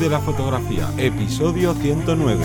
de la Fotografía, episodio 109.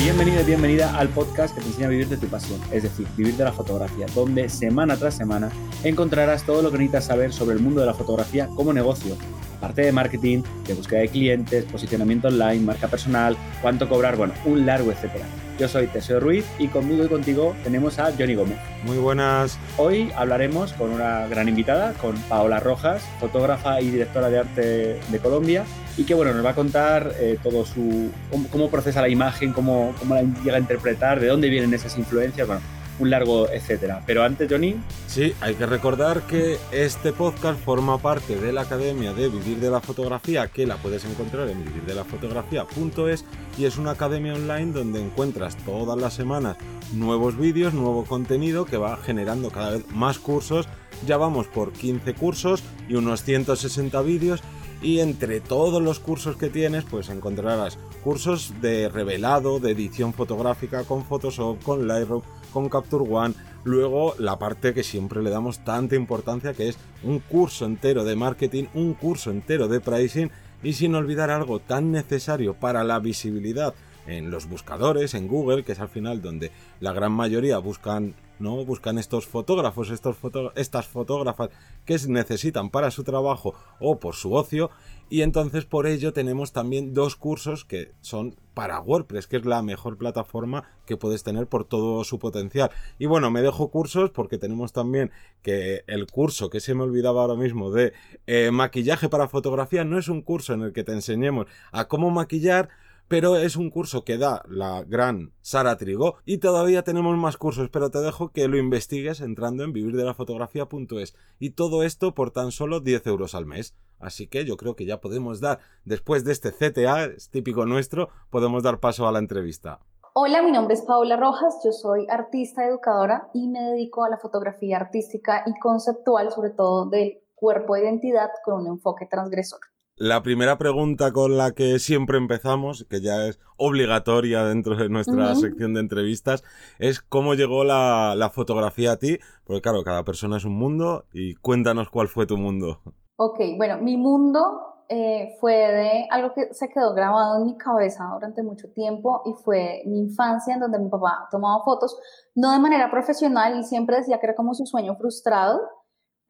Bienvenido y bienvenida al podcast que te enseña a vivir de tu pasión, es decir, vivir de la fotografía, donde semana tras semana encontrarás todo lo que necesitas saber sobre el mundo de la fotografía como negocio, parte de marketing, de búsqueda de clientes, posicionamiento online, marca personal, cuánto cobrar, bueno, un largo etcétera. Yo soy Teseo Ruiz y conmigo y contigo tenemos a Johnny Gómez. Muy buenas. Hoy hablaremos con una gran invitada, con Paola Rojas, fotógrafa y directora de arte de Colombia, y que bueno, nos va a contar eh, todo su cómo, procesa la imagen, cómo, cómo la llega a interpretar, de dónde vienen esas influencias, bueno, un largo etcétera. Pero antes, Johnny. Sí, hay que recordar que este podcast forma parte de la Academia de Vivir de la Fotografía, que la puedes encontrar en vivirdelafotografía.es y es una academia online donde encuentras todas las semanas nuevos vídeos, nuevo contenido que va generando cada vez más cursos. Ya vamos por 15 cursos y unos 160 vídeos y entre todos los cursos que tienes pues encontrarás cursos de revelado, de edición fotográfica con Photoshop, con Lightroom, con Capture One, luego la parte que siempre le damos tanta importancia que es un curso entero de marketing, un curso entero de pricing y sin olvidar algo tan necesario para la visibilidad en los buscadores, en Google, que es al final donde la gran mayoría buscan, ¿no? Buscan estos fotógrafos, estos estas fotógrafas que necesitan para su trabajo o por su ocio. Y entonces por ello tenemos también dos cursos que son para WordPress, que es la mejor plataforma que puedes tener por todo su potencial. Y bueno, me dejo cursos porque tenemos también que el curso que se me olvidaba ahora mismo de eh, maquillaje para fotografía no es un curso en el que te enseñemos a cómo maquillar, pero es un curso que da la gran Sara Trigo y todavía tenemos más cursos, pero te dejo que lo investigues entrando en vivirdelafotografía.es y todo esto por tan solo 10 euros al mes. Así que yo creo que ya podemos dar, después de este CTA, es típico nuestro, podemos dar paso a la entrevista. Hola, mi nombre es Paula Rojas, yo soy artista educadora y me dedico a la fotografía artística y conceptual, sobre todo del cuerpo de identidad con un enfoque transgresor. La primera pregunta con la que siempre empezamos, que ya es obligatoria dentro de nuestra sección de entrevistas, es cómo llegó la, fotografía a ti, porque claro, cada persona es un mundo y cuéntanos cuál fue tu mundo. Ok, bueno, mi mundo eh, fue de algo que se quedó grabado en mi cabeza durante mucho tiempo y fue mi infancia en donde mi papá tomaba fotos, no de manera profesional y siempre decía que era como su sueño frustrado,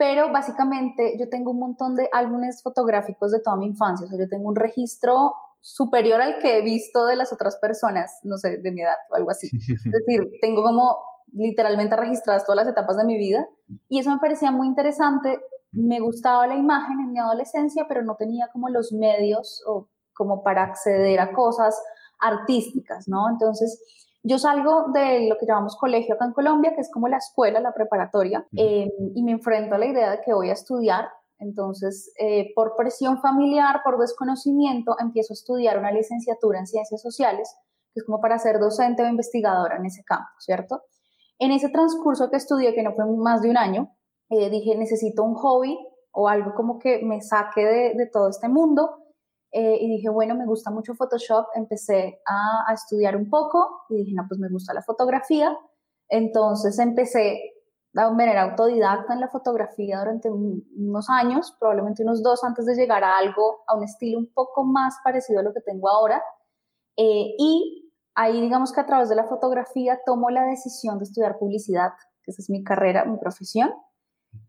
pero básicamente yo tengo un montón de álbumes fotográficos de toda mi infancia, o sea, yo tengo un registro superior al que he visto de las otras personas, no sé, de mi edad o algo así. Es decir, tengo como literalmente registradas todas las etapas de mi vida y eso me parecía muy interesante. Me gustaba la imagen en mi adolescencia, pero no tenía como los medios o como para acceder a cosas artísticas, ¿no? Entonces, yo salgo de lo que llamamos colegio acá en Colombia, que es como la escuela, la preparatoria, eh, y me enfrento a la idea de que voy a estudiar. Entonces, eh, por presión familiar, por desconocimiento, empiezo a estudiar una licenciatura en ciencias sociales, que es como para ser docente o investigadora en ese campo, ¿cierto? En ese transcurso que estudié, que no fue más de un año, eh, dije, necesito un hobby o algo como que me saque de, de todo este mundo eh, y dije, bueno, me gusta mucho Photoshop, empecé a, estudiar un poco y dije, no, pues me gusta la fotografía. Entonces empecé de manera autodidacta en la fotografía durante unos años, probablemente unos dos antes de llegar a algo, a un estilo un poco más parecido a lo que tengo ahora. Eh, y ahí digamos que a través de la fotografía tomo la decisión de estudiar publicidad, que esa es mi carrera, mi profesión.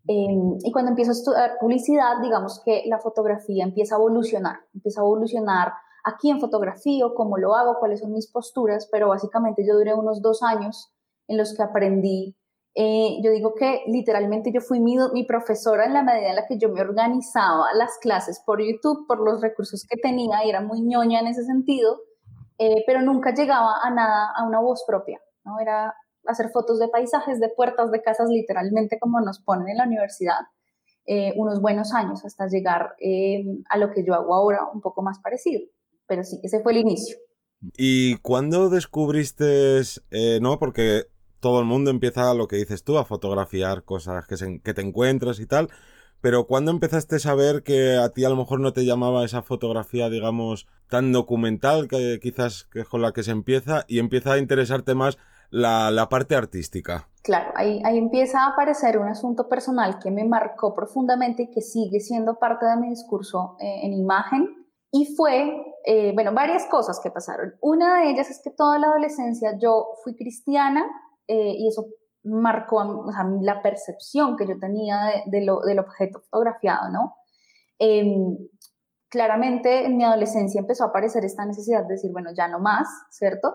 Em, y cuando empiezo a estudiar publicidad, digamos que la fotografía empieza a evolucionar, empieza a evolucionar aquí en fotografía, cómo lo hago, cuáles son mis posturas, pero básicamente yo duré unos dos años en los que aprendí. Eh, yo digo que literalmente yo fui mi, mi, profesora en la medida en la que yo me organizaba las clases por YouTube, por los recursos que tenía, y era muy ñoña en ese sentido, eh, pero nunca llegaba a nada, a una voz propia, ¿no? Era hacer fotos de paisajes, de puertas, de casas, literalmente como nos ponen en la universidad, eh, unos buenos años hasta llegar eh, a lo que yo hago ahora, un poco más parecido. Pero sí, ese fue el inicio. ¿Y cuándo descubriste, eh, no? Porque todo el mundo empieza, lo que dices tú, a fotografiar cosas que, que te encuentras y tal. Pero ¿cuándo empezaste a saber que a ti a lo mejor no te llamaba esa fotografía, digamos, tan documental que quizás que es con la que se empieza y empieza a interesarte más la, parte artística? Claro, ahí, ahí empieza a aparecer un asunto personal que me marcó profundamente y que sigue siendo parte de mi discurso eh, en imagen. Y fue, eh, bueno, varias cosas que pasaron. Una de ellas es que toda la adolescencia yo fui cristiana eh, y eso marcó o sea, la percepción que yo tenía de, lo, del objeto fotografiado, ¿no? Em, claramente en mi adolescencia empezó a aparecer esta necesidad de decir, bueno, ya no más, ¿cierto?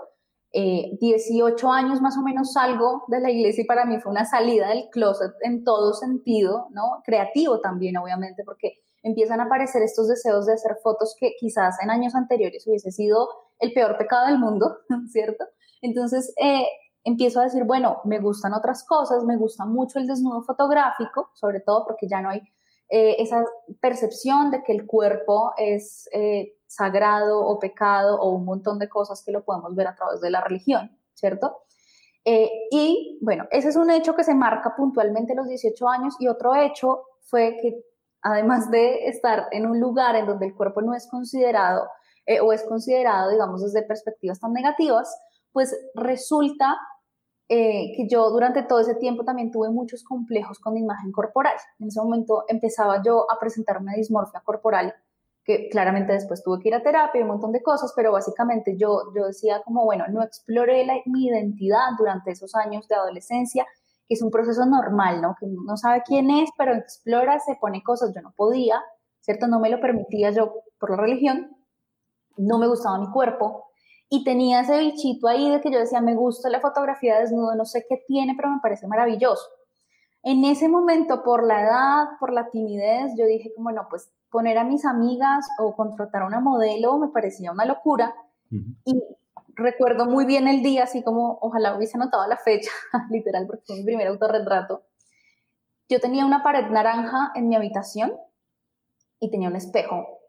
18 eh, años más o menos salgo de la iglesia y para mí fue una salida del closet en todo sentido, ¿no? Creativo también, obviamente, porque empiezan a aparecer estos deseos de hacer fotos que quizás en años anteriores hubiese sido el peor pecado del mundo, ¿cierto? Entonces, eh, empiezo a decir, bueno, me gustan otras cosas, me gusta mucho el desnudo fotográfico, sobre todo porque ya no hay eh, esa percepción de que el cuerpo es eh, sagrado o pecado o un montón de cosas que lo podemos ver a través de la religión, ¿cierto? Eh, y bueno, ese es un hecho que se marca puntualmente los 18 años y otro hecho fue que además de estar en un lugar en donde el cuerpo no es considerado o es considerado, digamos, desde perspectivas tan negativas, pues resulta eh, que yo durante todo ese tiempo también tuve muchos complejos con mi imagen corporal. En ese momento empezaba yo a presentar una dismorfia corporal, claramente después tuve que ir a terapia y un montón de cosas, pero básicamente yo, yo decía como, bueno, no exploré mi identidad durante esos años de adolescencia, que es un proceso normal, ¿no? Que no sabe quién es, pero explora, se pone cosas, yo no podía, ¿cierto? No me lo permitía yo por la religión, no me gustaba mi cuerpo, y tenía ese bichito ahí de que yo decía, me gusta la fotografía de desnudo, no sé qué tiene, pero me parece maravilloso. En ese momento, por la edad, por la timidez, yo dije como, no, pues poner a mis amigas o contratar a una modelo me parecía una locura. Y recuerdo muy bien el día, así como ojalá hubiese anotado la fecha, literal, porque fue mi primer autorretrato. Yo tenía una pared naranja en mi habitación y tenía un espejo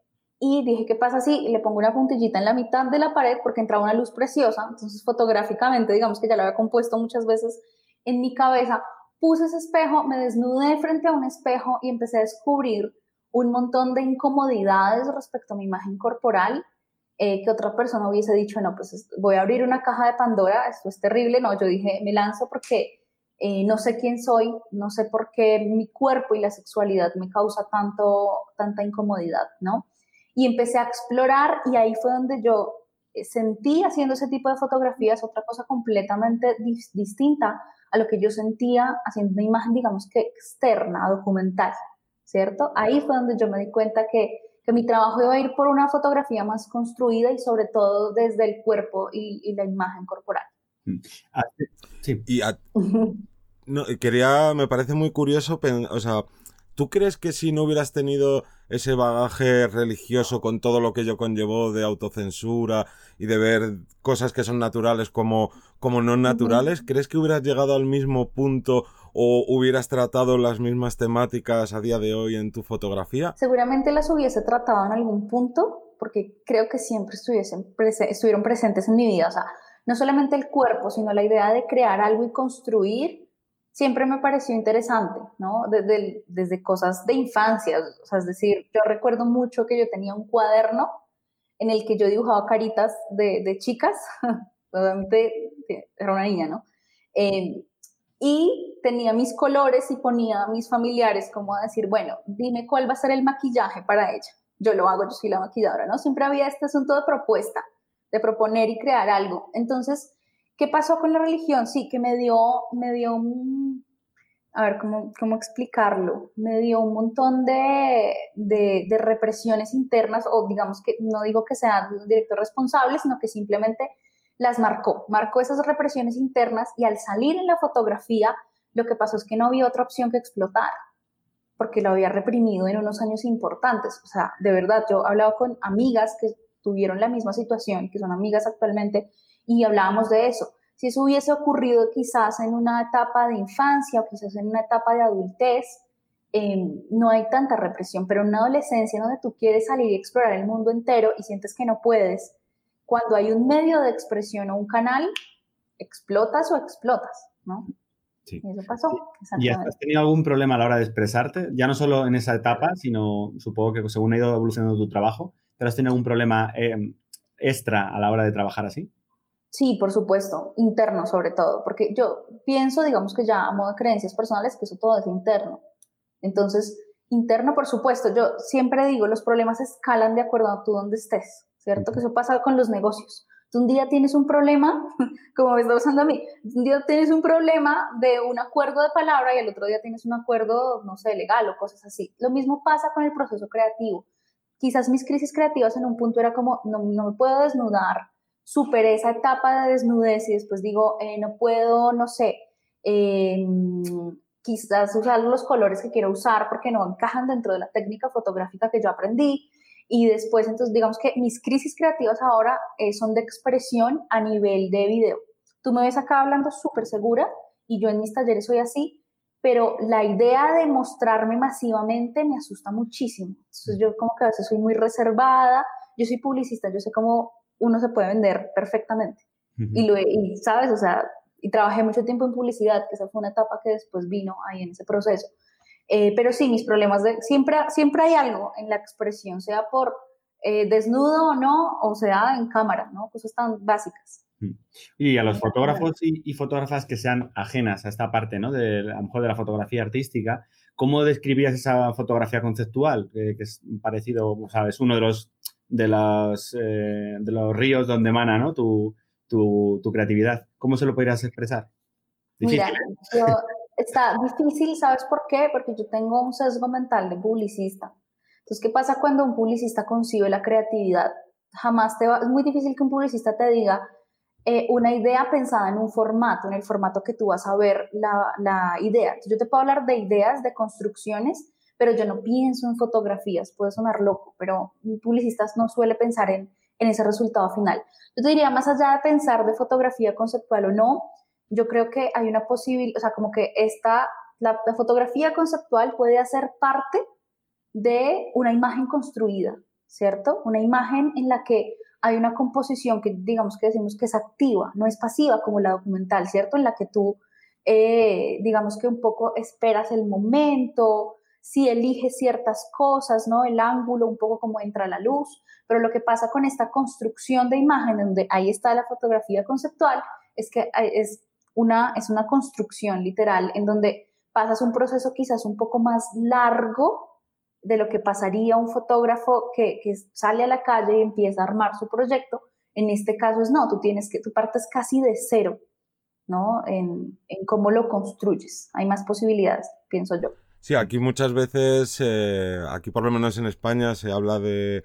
y dije, ¿qué pasa si le pongo una puntillita en la mitad de la pared porque entraba una luz preciosa? Entonces, fotográficamente, digamos que ya lo había compuesto muchas veces en mi cabeza, puse ese espejo, me desnudé frente a un espejo y empecé a descubrir un montón de incomodidades respecto a mi imagen corporal eh, que otra persona hubiese dicho, no, pues voy a abrir una caja de Pandora, esto es terrible. No, yo dije, me lanzo porque eh, no sé quién soy, no sé por qué mi cuerpo y la sexualidad me causa tanto, tanta incomodidad, ¿no? y empecé a explorar y ahí fue donde yo eh, sentí haciendo ese tipo de fotografías otra cosa completamente distinta a lo que yo sentía haciendo una imagen, digamos que externa, documental, ¿cierto? Ahí fue donde yo me di cuenta que, que mi trabajo iba a ir por una fotografía más construida y sobre todo desde el cuerpo y, la imagen corporal. Mm. Ah, sí. Y no, quería, me parece muy curioso, o sea, ¿Tú crees que si no hubieras tenido ese bagaje religioso con todo lo que ello conllevó de autocensura y de ver cosas que son naturales como, como no naturales, ¿crees que hubieras llegado al mismo punto o hubieras tratado las mismas temáticas a día de hoy en tu fotografía? Seguramente las hubiese tratado en algún punto, porque creo que siempre estuviesen estuvieron presentes en mi vida. O sea, no solamente el cuerpo, sino la idea de crear algo y construir siempre me pareció interesante, ¿no? Desde, desde cosas de infancia, o sea, es decir, yo recuerdo mucho que yo tenía un cuaderno en el que yo dibujaba caritas de, de chicas, obviamente era una niña, ¿no? Eh, y tenía mis colores y ponía a mis familiares como a decir, bueno, dime cuál va a ser el maquillaje para ella. Yo lo hago, yo soy la maquilladora, ¿no? Siempre había este asunto de propuesta, de proponer y crear algo. Entonces, ¿Qué pasó con la religión? Sí, que me dio, me dio un, a ver, ¿cómo, cómo explicarlo? Me dio un montón de, de, represiones internas, o digamos que no digo que sea el director responsable, sino que simplemente las marcó, marcó esas represiones internas y al salir en la fotografía, lo que pasó es que no había otra opción que explotar, porque lo había reprimido en unos años importantes. O sea, de verdad, yo he hablado con amigas que tuvieron la misma situación, que son amigas actualmente, y hablábamos de eso. Si eso hubiese ocurrido quizás en una etapa de infancia o quizás en una etapa de adultez, em, no hay tanta represión, pero en una adolescencia donde tú quieres salir y explorar el mundo entero y sientes que no puedes, cuando hay un medio de expresión o un canal, explotas o explotas, ¿no? Sí. Y eso pasó. ¿Y has tenido algún problema a la hora de expresarte? Ya no solo en esa etapa, sino supongo que según ha ido evolucionando tu trabajo, pero has tenido algún problema em, extra a la hora de trabajar así? Sí, por supuesto, interno sobre todo, porque yo pienso, digamos que ya a modo de creencias personales, que eso todo es interno. Entonces, interno, por supuesto, yo siempre digo, los problemas escalan de acuerdo a tú donde estés, ¿cierto? Que eso pasa con los negocios. Tú un día tienes un problema, como me está pasando a mí, un día tienes un problema de un acuerdo de palabra y el otro día tienes un acuerdo, no sé, legal o cosas así. Lo mismo pasa con el proceso creativo. Quizás mis crisis creativas en un punto era como, no, no me puedo desnudar, superé esa etapa de desnudez y después digo, eh, no puedo, no sé, eh, quizás usar los colores que quiero usar porque no encajan dentro de la técnica fotográfica que yo aprendí. Y después, entonces, digamos que mis crisis creativas ahora eh, son de expresión a nivel de video. Tú me ves acá hablando súper segura y yo en mis talleres soy así, pero la idea de mostrarme masivamente me asusta muchísimo. Entonces, yo como que a veces soy muy reservada. Yo soy publicista, yo sé cómo uno se puede vender perfectamente. y, lo, y, ¿sabes? O sea, y trabajé mucho tiempo en publicidad, que esa fue una etapa que después vino ahí en ese proceso. Eh, pero sí, mis problemas de, siempre, siempre hay algo en la expresión, sea por eh, desnudo o no, o sea en cámara, ¿no? Cosas tan básicas. Y a los fotógrafos y, fotógrafas que sean ajenas a esta parte, ¿no? De, a lo mejor de la fotografía artística, ¿cómo describías esa fotografía conceptual? que es parecido, sabes, uno de los, de, las, eh, de los ríos donde emana, ¿no? Tu, tu, tu creatividad. ¿Cómo se lo podrías expresar? Mira, yo, está difícil, ¿sabes por qué? Porque yo tengo un sesgo mental de publicista. Entonces, ¿qué pasa cuando un publicista concibe la creatividad? Jamás te va, es muy difícil que un publicista te diga eh, una idea pensada en un formato, en el formato que tú vas a ver la, la idea. Entonces, yo te puedo hablar de ideas, de construcciones, pero yo no pienso en fotografías, puede sonar loco, pero un publicista no suele pensar en, en ese resultado final. Yo te diría, más allá de pensar de fotografía conceptual o no, yo creo que hay una posibilidad, o sea, como que esta, la, fotografía conceptual puede hacer parte de una imagen construida, ¿cierto? Una imagen en la que hay una composición que digamos que decimos que es activa, no es pasiva como la documental, ¿cierto? En la que tú, eh, digamos que un poco esperas el momento, si eliges ciertas cosas, ¿no? El ángulo, un poco como entra la luz, pero lo que pasa con esta construcción de imagen, donde ahí está la fotografía conceptual, es que es una, es una construcción literal en donde pasas un proceso quizás un poco más largo de lo que pasaría un fotógrafo que, que sale a la calle y empieza a armar su proyecto. En este caso es no, tú tienes que, tú partes casi de cero, ¿no? En, en cómo lo construyes. Hay más posibilidades, pienso yo. Sí, aquí muchas veces, eh, aquí por lo menos en España, se habla de,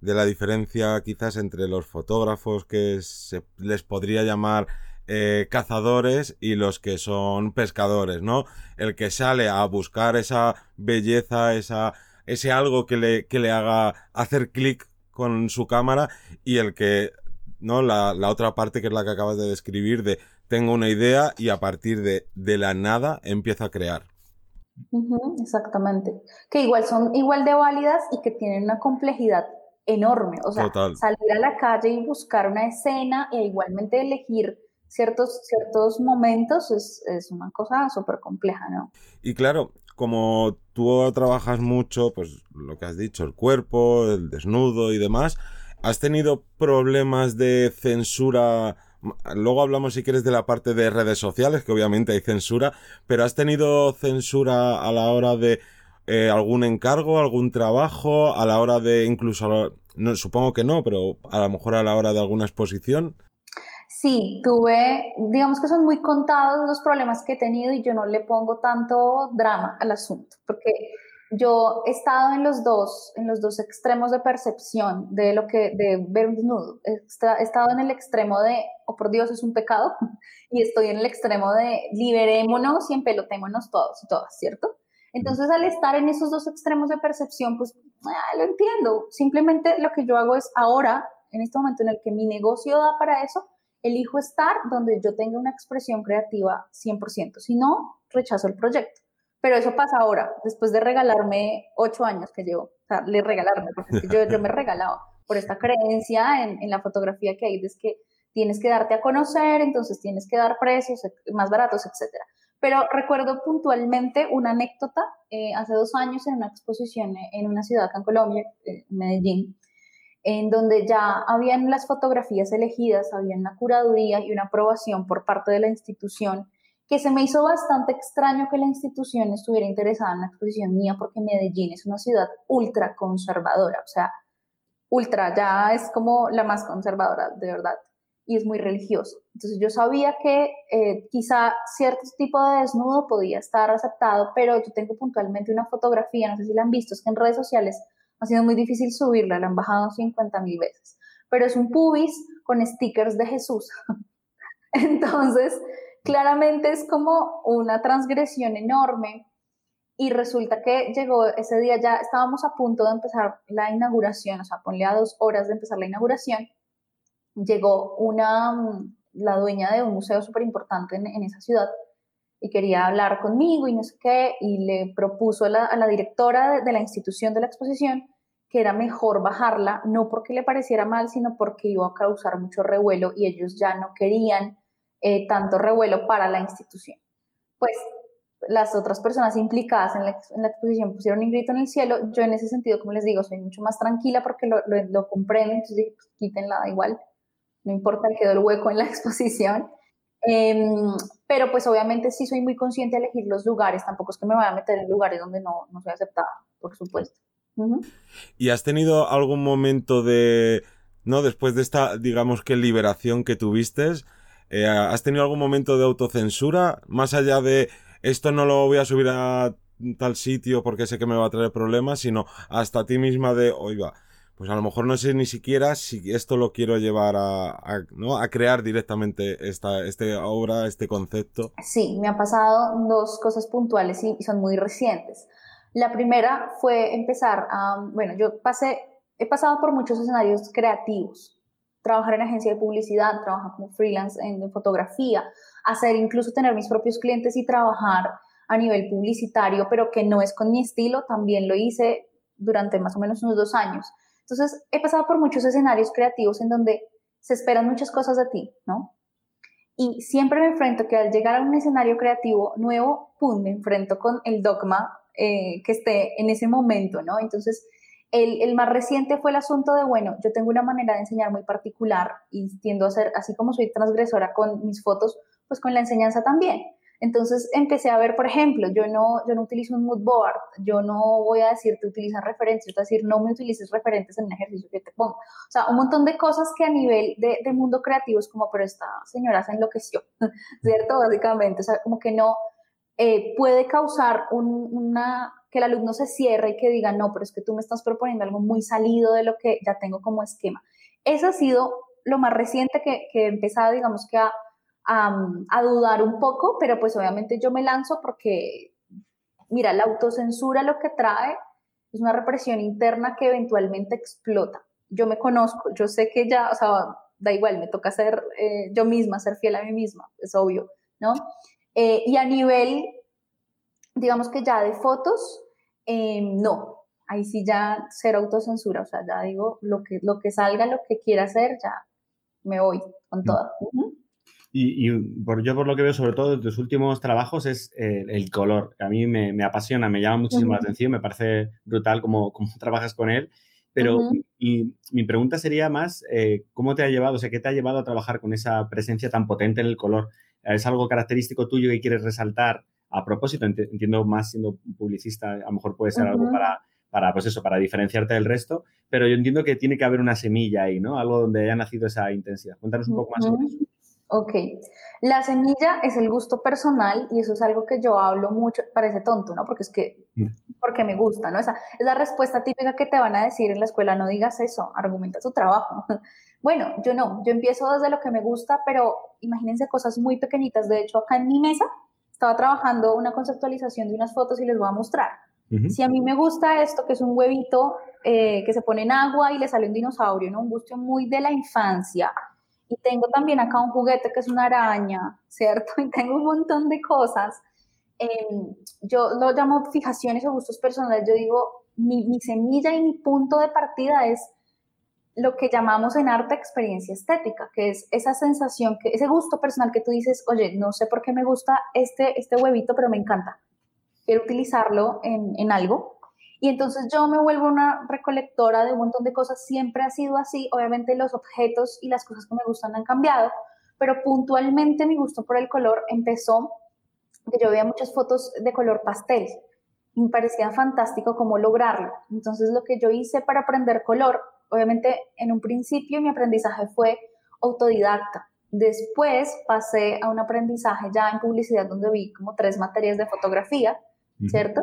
de la diferencia quizás entre los fotógrafos que se les podría llamar eh, cazadores y los que son pescadores, ¿no? El que sale a buscar esa belleza, esa, ese algo que le, que le haga hacer clic con su cámara y el que, ¿no? La, la otra parte que es la que acabas de describir de tengo una idea y a partir de, de la nada empiezo a crear exactamente. Que igual son igual de válidas y que tienen una complejidad enorme. O sea, salir a la calle y buscar una escena e igualmente elegir ciertos, ciertos momentos es, es una cosa súper compleja, ¿no? Y claro, como tú trabajas mucho, pues lo que has dicho, el cuerpo, el desnudo y demás, ¿has tenido problemas de censura? Luego hablamos si quieres de la parte de redes sociales, que obviamente hay censura, pero ¿has tenido censura a la hora de eh, algún encargo, algún trabajo, a la hora de incluso, no, supongo que no, pero a lo mejor a la hora de alguna exposición? Sí, tuve, digamos que son muy contados los problemas que he tenido y yo no le pongo tanto drama al asunto, porque yo he estado en los dos, en los dos extremos de percepción de lo que, de ver un desnudo. He, estado en el extremo de, oh por Dios, es un pecado, y estoy en el extremo de liberémonos y empelotémonos todos y todas, ¿cierto? Entonces, al estar en esos dos extremos de percepción, pues ah, lo entiendo. Simplemente lo que yo hago es ahora, en este momento en el que mi negocio da para eso, elijo estar donde yo tenga una expresión creativa 100%. Si no, rechazo el proyecto. Pero eso pasa ahora, después de regalarme ocho años que llevo, o sea, le regalarme, porque yo, yo me he regalado por esta creencia en, en la fotografía que hay, es que tienes que darte a conocer, entonces tienes que dar precios más baratos, etc. Pero recuerdo puntualmente una anécdota eh, hace dos años en una exposición en una ciudad acá en Colombia, en Medellín, en donde ya habían las fotografías elegidas, había una curaduría y una aprobación por parte de la institución, que se me hizo bastante extraño que la institución estuviera interesada en la exposición mía porque Medellín es una ciudad ultra conservadora, o sea, ultra, ya es como la más conservadora, de verdad, y es muy religioso. Entonces yo sabía que eh, quizá cierto tipo de desnudo podía estar aceptado, pero yo tengo puntualmente una fotografía, no sé si la han visto, es que en redes sociales ha sido muy difícil subirla, la han bajado 50 mil veces, pero es un pubis con stickers de Jesús. Entonces, claramente es como una transgresión enorme y resulta que llegó ese día, ya estábamos a punto de empezar la inauguración, o sea, ponle a dos horas de empezar la inauguración, llegó una, la dueña de un museo súper importante en, esa ciudad y quería hablar conmigo y no sé qué, y le propuso a la, directora de, la institución de la exposición que era mejor bajarla, no porque le pareciera mal, sino porque iba a causar mucho revuelo y ellos ya no querían eh, tanto revuelo para la institución. Pues las otras personas implicadas en la, exposición pusieron un grito en el cielo. Yo en ese sentido, como les digo, soy mucho más tranquila porque lo, lo, lo comprendo, entonces dije, pues, quítenla, da igual, no importa, quedó el hueco en la exposición. Em, pero pues obviamente sí soy muy consciente de elegir los lugares, tampoco es que me vaya a meter en lugares donde no, no soy aceptada, por supuesto. ¿Y has tenido algún momento de, no, después de esta, digamos que liberación que tuviste, eh, has tenido algún momento de autocensura, más allá de esto no lo voy a subir a tal sitio porque sé que me va a traer problemas, sino hasta ti misma de, oiga, pues a lo mejor no sé ni siquiera si esto lo quiero llevar a, ¿no? a crear directamente esta, esta obra, este concepto. Sí, me ha pasado dos cosas puntuales y son muy recientes. La primera fue empezar a, bueno, yo pasé, he pasado por muchos escenarios creativos, trabajar en agencia de publicidad, trabajar como freelance en, fotografía, hacer incluso tener mis propios clientes y trabajar a nivel publicitario, pero que no es con mi estilo, también lo hice durante más o menos unos dos años. Entonces, he pasado por muchos escenarios creativos en donde se esperan muchas cosas de ti, ¿no? Y siempre me enfrento que al llegar a un escenario creativo nuevo, pum, me enfrento con el dogma eh, que esté en ese momento, ¿no? Entonces, el, más reciente fue el asunto de, bueno, yo tengo una manera de enseñar muy particular y tiendo a ser, así como soy transgresora con mis fotos, pues con la enseñanza también. Entonces empecé a ver, por ejemplo, yo no, yo no utilizo un mood board, yo no voy a referentes, yo te voy a decir no me utilices referentes en el ejercicio que te pongo. O sea, un montón de cosas que a nivel de, de mundo creativo es como, pero esta señora se enloqueció, ¿cierto? Básicamente, o sea, como que no, eh, puede causar una, que el alumno se cierre y que diga, no, pero es que tú me estás proponiendo algo muy salido de lo que ya tengo como esquema. Eso ha sido lo más reciente que, que he empezado, digamos que a, a, dudar un poco, pero pues obviamente yo me lanzo porque, mira, la autocensura lo que trae es una represión interna que eventualmente explota. Yo me conozco, yo sé que ya, o sea, da igual, me toca ser eh, yo misma, ser fiel a mí misma, es obvio, ¿no? Eh, y a nivel, digamos que ya de fotos, em, no, ahí sí ya ser autocensura, o sea, ya digo, lo que, lo que salga, lo que quiera hacer, ya me voy con mm. todo. Y, por, yo por lo que veo, sobre todo de tus últimos trabajos, es eh, el color. A mí me, me, apasiona, me llama muchísimo la atención, me parece brutal cómo, cómo trabajas con él. Pero y, mi pregunta sería más, eh, ¿cómo te ha llevado, o sea, qué te ha llevado a trabajar con esa presencia tan potente en el color? ¿Es algo característico tuyo que quieres resaltar a propósito? Entiendo más siendo publicista, a lo mejor puede ser algo para, para, pues eso, para diferenciarte del resto, pero yo entiendo que tiene que haber una semilla ahí, ¿no? Algo donde haya nacido esa intensidad. Cuéntanos un poco más sobre eso. Ok, la semilla es el gusto personal y eso es algo que yo hablo mucho, parece tonto, ¿no? Porque es que, mm. porque me gusta, ¿no? Esa es la respuesta típica que te van a decir en la escuela, no digas eso, argumenta tu trabajo. Bueno, yo no, yo empiezo desde lo que me gusta, pero imagínense cosas muy pequeñitas. De hecho, acá en mi mesa estaba trabajando una conceptualización de unas fotos y les voy a mostrar. Si a mí me gusta esto, que es un huevito eh, que se pone en agua y le sale un dinosaurio, ¿no? Un gusto muy de la infancia. Y tengo también acá un juguete que es una araña, ¿cierto? Y tengo un montón de cosas. Em, yo lo llamo fijaciones o gustos personales. Yo digo, mi, mi semilla y mi punto de partida es lo que llamamos en arte experiencia estética, que es esa sensación, que, ese gusto personal que tú dices, oye, no sé por qué me gusta este, este huevito, pero me encanta. Quiero utilizarlo en, en algo. Y entonces yo me vuelvo una recolectora de un montón de cosas, siempre ha sido así, obviamente los objetos y las cosas que me gustan han cambiado, pero puntualmente mi gusto por el color empezó que yo veía muchas fotos de color pastel y me parecía fantástico cómo lograrlo. Entonces lo que yo hice para aprender color, obviamente en un principio mi aprendizaje fue autodidacta. Después pasé a un aprendizaje ya en publicidad donde vi como tres materias de fotografía, ¿cierto?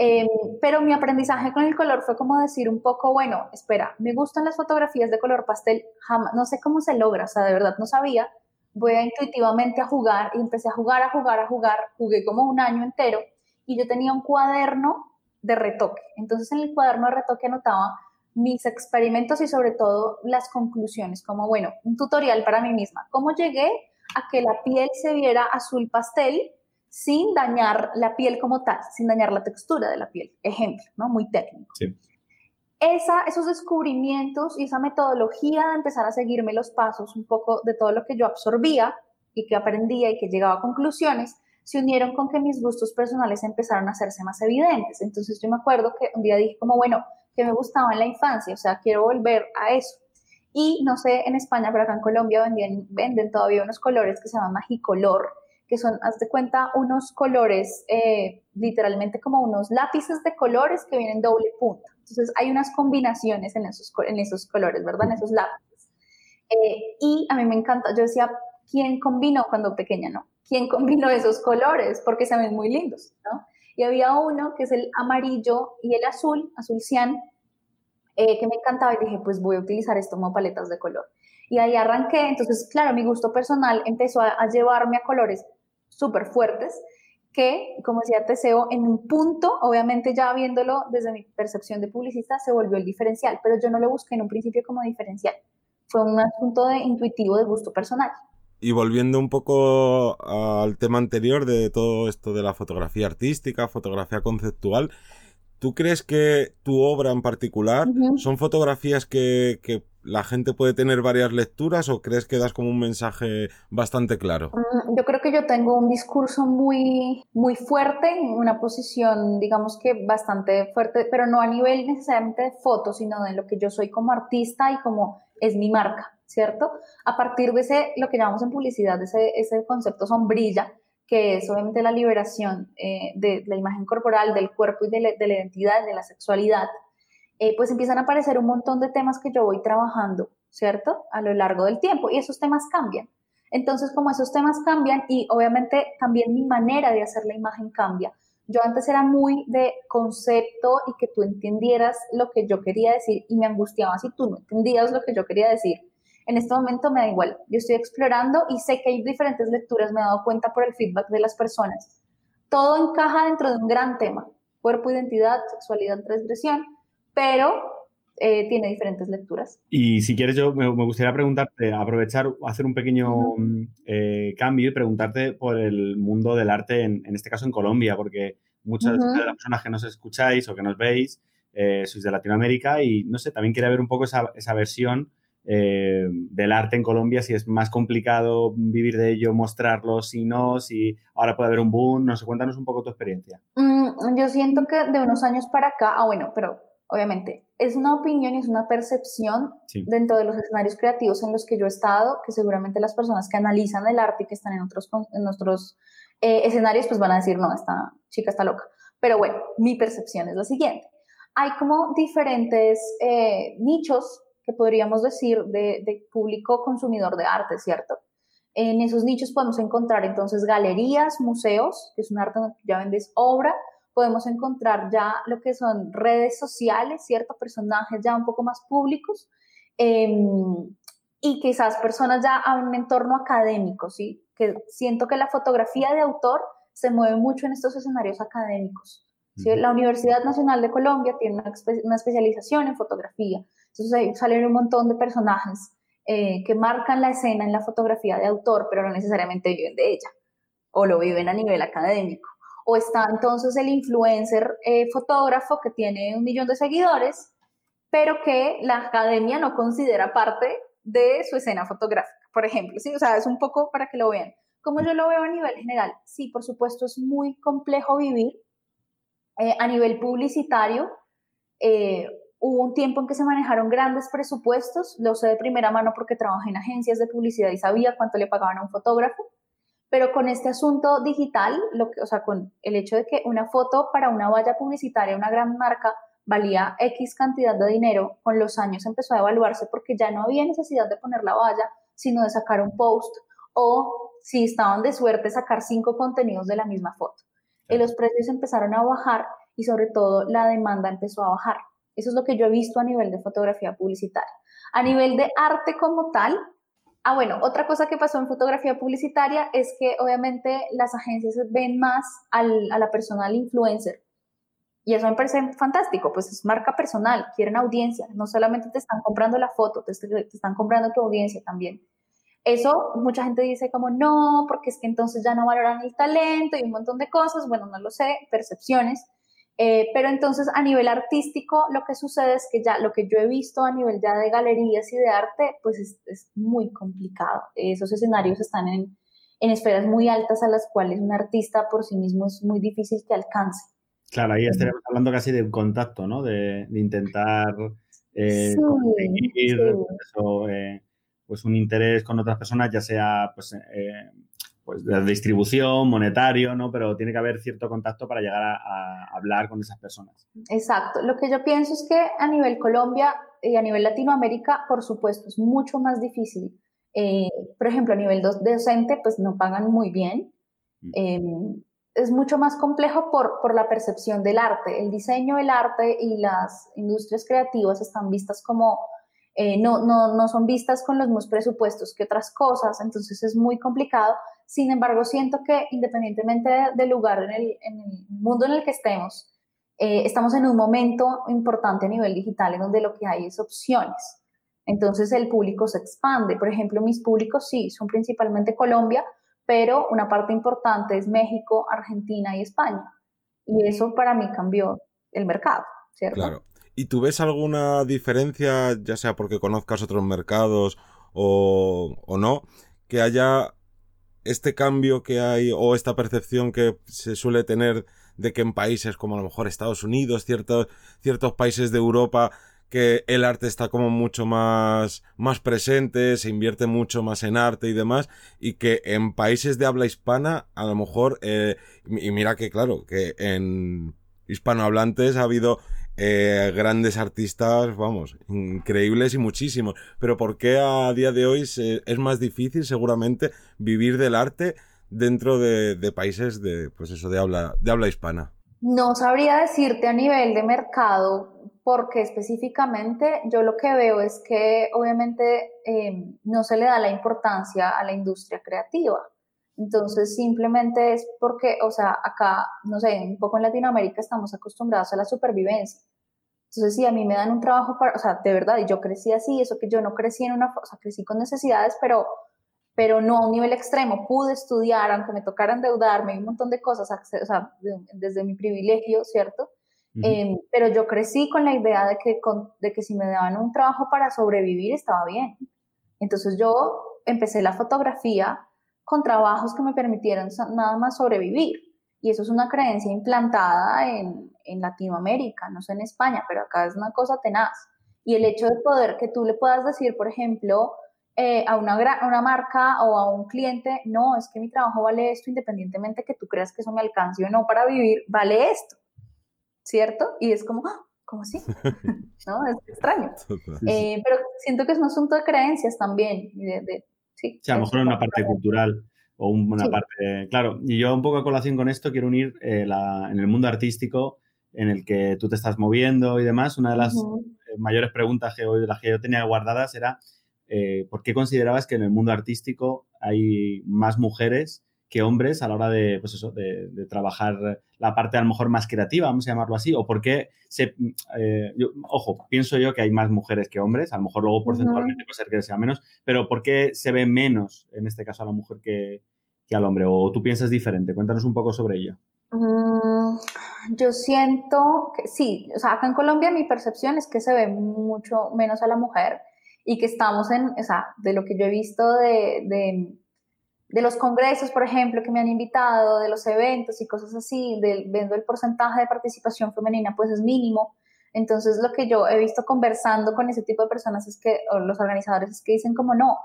Em, pero mi aprendizaje con el color fue como decir un poco, bueno, espera, me gustan las fotografías de color pastel, jamás, no sé cómo se logra, o sea, de verdad no sabía, voy a intuitivamente a jugar y empecé a jugar, a jugar, a jugar, jugué como un año entero y yo tenía un cuaderno de retoque, entonces en el cuaderno de retoque anotaba mis experimentos y sobre todo las conclusiones, como bueno, un tutorial para mí misma, cómo llegué a que la piel se viera azul pastel sin dañar la piel como tal, sin dañar la textura de la piel. Ejemplo, ¿no? Muy técnico. Esa, esos descubrimientos y esa metodología de empezar a seguirme los pasos un poco de todo lo que yo absorbía y que aprendía y que llegaba a conclusiones, se unieron con que mis gustos personales empezaron a hacerse más evidentes. Entonces yo me acuerdo que un día dije como, bueno, que me gustaba en la infancia, o sea, quiero volver a eso. Y no sé, en España, pero acá en Colombia venden todavía unos colores que se llaman magicolor, que son, haz de cuenta, unos colores, eh, literalmente como unos lápices de colores que vienen doble punta. Entonces hay unas combinaciones en esos, en esos colores, ¿verdad? En esos lápices. Eh, y a mí me encanta, yo decía, ¿quién combinó cuando pequeña, no? ¿Quién combinó esos colores? Porque se ven muy lindos, ¿no? Y había uno que es el amarillo y el azul, azul cian, eh, que me encantaba y dije, pues voy a utilizar esto como paletas de color. Y ahí arranqué, entonces, claro, mi gusto personal empezó a, a llevarme a colores súper fuertes que, como decía Teseo, en un punto, obviamente ya viéndolo desde mi percepción de publicista, se volvió el diferencial, pero yo no lo busqué en un principio como diferencial. Fue un asunto de intuitivo de gusto personal. Y volviendo un poco al tema anterior de todo esto de la fotografía artística, fotografía conceptual, ¿tú crees que tu obra en particular son fotografías que, que la gente puede tener varias lecturas o crees que das como un mensaje bastante claro? Mm, yo creo que yo tengo un discurso muy, muy fuerte, una posición, digamos que bastante fuerte, pero no a nivel necesariamente de fotos, sino de lo que yo soy como artista y como es mi marca, ¿cierto? A partir de ese, lo que llamamos en publicidad, ese, ese concepto sombrilla, que es obviamente la liberación eh, de la imagen corporal, del cuerpo y de la identidad, de la sexualidad, eh, pues empiezan a aparecer un montón de temas que yo voy trabajando, ¿cierto? A lo largo del tiempo y esos temas cambian. Entonces, como esos temas cambian y obviamente también mi manera de hacer la imagen cambia. Yo antes era muy de concepto y que tú entendieras lo que yo quería decir y me angustiaba si tú no entendías lo que yo quería decir. En este momento me da igual. Yo estoy explorando y sé que hay diferentes lecturas, me he dado cuenta por el feedback de las personas. Todo encaja dentro de un gran tema. Cuerpo, identidad, sexualidad, transgresión pero eh, tiene diferentes lecturas. Y si quieres, yo me, gustaría preguntarte, aprovechar, hacer un pequeño eh, cambio y preguntarte por el mundo del arte, en, este caso en Colombia, porque muchas de las personas que nos escucháis o que nos veis eh, sois de Latinoamérica y no sé, también quería ver un poco esa, esa versión del arte en Colombia, si es más complicado vivir de ello, mostrarlo, si no, si ahora puede haber un boom, no sé, cuéntanos un poco tu experiencia. Mm, yo siento que de unos años para acá, ah bueno, pero obviamente, es una opinión y es una percepción dentro de los escenarios creativos en los que yo he estado, que seguramente las personas que analizan el arte y que están en otros, en nuestros eh, escenarios, pues van a decir, no, esta chica está loca. Pero bueno, mi percepción es la siguiente. Hay como diferentes eh, nichos que podríamos decir de, de público consumidor de arte, ¿cierto? En esos nichos podemos encontrar entonces galerías, museos, que es un arte donde ya vendes obra, podemos encontrar ya lo que son redes sociales, ciertos personajes ya un poco más públicos em, y quizás personas ya a un entorno académico, ¿sí? Que siento que la fotografía de autor se mueve mucho en estos escenarios académicos. ¿sí? La Universidad Nacional de Colombia tiene una, especialización en fotografía, entonces ahí salen un montón de personajes eh, que marcan la escena en la fotografía de autor, pero no necesariamente viven de ella o lo viven a nivel académico o está entonces el influencer eh, fotógrafo que tiene un millón de seguidores, pero que la academia no considera parte de su escena fotográfica, por ejemplo, ¿sí? O sea, es un poco para que lo vean. Como yo lo veo a nivel general, sí, por supuesto, es muy complejo vivir Eh, a nivel publicitario, eh, hubo un tiempo en que se manejaron grandes presupuestos, lo sé de primera mano porque trabajé en agencias de publicidad y sabía cuánto le pagaban a un fotógrafo, pero con este asunto digital, lo que, o sea, con el hecho de que una foto para una valla publicitaria, una gran marca, valía X cantidad de dinero, con los años empezó a evaluarse porque ya no había necesidad de poner la valla, sino de sacar un post o, si estaban de suerte, sacar cinco contenidos de la misma foto. Y los precios empezaron a bajar y sobre todo la demanda empezó a bajar. Eso es lo que yo he visto a nivel de fotografía publicitaria. A nivel de arte como tal, ah, bueno, otra cosa que pasó en fotografía publicitaria es que obviamente las agencias ven más al, a la persona, al influencer, y eso me parece fantástico, pues es marca personal, quieren audiencia, no solamente te están comprando la foto, te, están comprando tu audiencia también. Eso mucha gente dice como no, porque es que entonces ya no valoran el talento y un montón de cosas, bueno, no lo sé, percepciones. Eh, pero entonces a nivel artístico lo que sucede es que ya lo que yo he visto a nivel ya de galerías y de arte, pues es, es muy complicado. Esos escenarios están en, en esferas muy altas a las cuales un artista por sí mismo es muy difícil que alcance. Claro, ahí estaríamos hablando casi de un contacto, ¿no? De, intentar eh, conseguir pues, eh, pues, un interés con otras personas, ya sea pues, pues de distribución, monetario, ¿no? Pero tiene que haber cierto contacto para llegar a, hablar con esas personas. Exacto. Lo que yo pienso es que a nivel Colombia y a nivel Latinoamérica, por supuesto, es mucho más difícil. por ejemplo, a nivel docente, pues no pagan muy bien. Em, es mucho más complejo por, por, la percepción del arte. El diseño, el arte y las industrias creativas están vistas como, eh, no, no, no son vistas con los mismos presupuestos que otras cosas, entonces es muy complicado. Sin embargo, siento que independientemente del lugar en el, en el, mundo en el que estemos, eh, estamos en un momento importante a nivel digital en donde lo que hay es opciones. Entonces el público se expande. Por ejemplo, mis públicos sí, son principalmente Colombia, pero una parte importante es México, Argentina y España. Y eso para mí cambió el mercado, ¿cierto? Claro. ¿Y tú ves alguna diferencia, ya sea porque conozcas otros mercados o, o no, que haya este cambio que hay o esta percepción que se suele tener de que en países como a lo mejor Estados Unidos, ciertos, ciertos países de Europa, que el arte está como mucho más, más presente, se invierte mucho más en arte y demás, y que en países de habla hispana, a lo mejor, eh, y mira que claro, que en hispanohablantes ha habido eh, grandes artistas, vamos, increíbles y muchísimos, pero ¿por qué a día de hoy es más difícil seguramente vivir del arte dentro de, de países de, pues eso, de habla, de habla hispana? No sabría decirte a nivel de mercado porque específicamente yo lo que veo es que obviamente eh, no se le da la importancia a la industria creativa. Entonces simplemente es porque, o sea, acá, no sé, un poco en Latinoamérica estamos acostumbrados a la supervivencia. Entonces, si a mí me dan un trabajo para, o sea, de verdad, y yo crecí así, eso que yo no crecí en una, o sea, crecí con necesidades, pero, pero no a un nivel extremo. Pude estudiar, aunque me tocara endeudarme, un montón de cosas, o sea, desde mi privilegio, ¿cierto? Em, pero yo crecí con la idea de que, de que si me daban un trabajo para sobrevivir estaba bien. Entonces yo empecé la fotografía con trabajos que me permitieran nada más sobrevivir. Y eso es una creencia implantada en, en Latinoamérica, no sé en España, pero acá es una cosa tenaz. Y el hecho de poder que tú le puedas decir, por ejemplo, eh, a, una, a una marca o a un cliente, no, es que mi trabajo vale esto, independientemente que tú creas que eso me alcance o no para vivir, vale esto. ¿cierto? Y es como, ¡ah! ¿cómo así? ¿No? Es extraño. Eh, pero siento que es un asunto de creencias también. De, sí, a lo mejor una parte cultural o una parte, claro, y yo un poco a colación con esto quiero unir eh, la, en el mundo artístico en el que tú te estás moviendo y demás, una de las eh, mayores preguntas que, las que yo tenía guardadas era ¿por qué considerabas que en el mundo artístico hay más mujeres que hombres a la hora de, pues eso, de, trabajar la parte a lo mejor más creativa, vamos a llamarlo así, o por qué se, eh, ojo, pienso yo que hay más mujeres que hombres, a lo mejor luego porcentualmente puede ser que sea menos, pero ¿por qué se ve menos, en este caso, a la mujer que, al hombre? ¿O tú piensas diferente? Cuéntanos un poco sobre ello. Mm, yo siento que sí, o sea, acá en Colombia mi percepción es que se ve mucho menos a la mujer y que estamos en, o sea, de lo que yo he visto de de los congresos, por ejemplo, que me han invitado, de los eventos y cosas así, del, viendo el porcentaje de participación femenina, pues es mínimo. Entonces, lo que yo he visto conversando con ese tipo de personas es que, o los organizadores, es que dicen como no,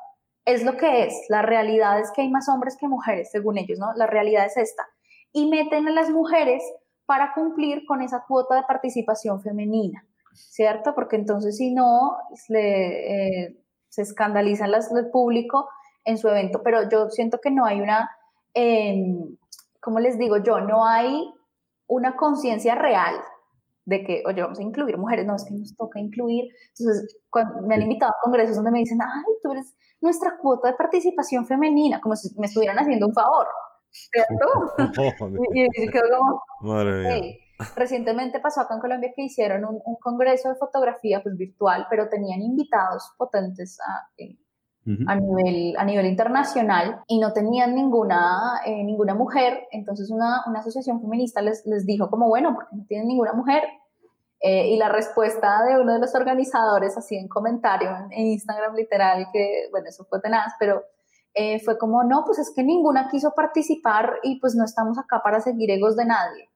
es lo que es, la realidad es que hay más hombres que mujeres, según ellos, ¿no? La realidad es esta. Y meten a las mujeres para cumplir con esa cuota de participación femenina, ¿cierto? Porque entonces si no, eh, se escandalizan las, el público en su evento, pero yo siento que no hay una, eh, ¿cómo les digo yo? No hay una conciencia real de que, oye, vamos a incluir mujeres, no, es que nos toca incluir. Entonces, cuando me han invitado a congresos donde me dicen, ay, tú eres nuestra cuota de participación femenina, como si me estuvieran haciendo un favor, ¿cierto? y, y quedo como, Madre Recientemente pasó acá en Colombia que hicieron un, un, congreso de fotografía pues virtual, pero tenían invitados potentes a, eh, a, nivel, a nivel internacional y no tenían ninguna, eh, ninguna mujer. Entonces una, una asociación feminista les, les, dijo como, bueno, porque no tienen ninguna mujer. Eh, y la respuesta de uno de los organizadores, así en comentario en, Instagram literal, que bueno, eso fue tenaz, pero eh, fue como, no, pues es que ninguna quiso participar y pues no estamos acá para seguir egos de nadie.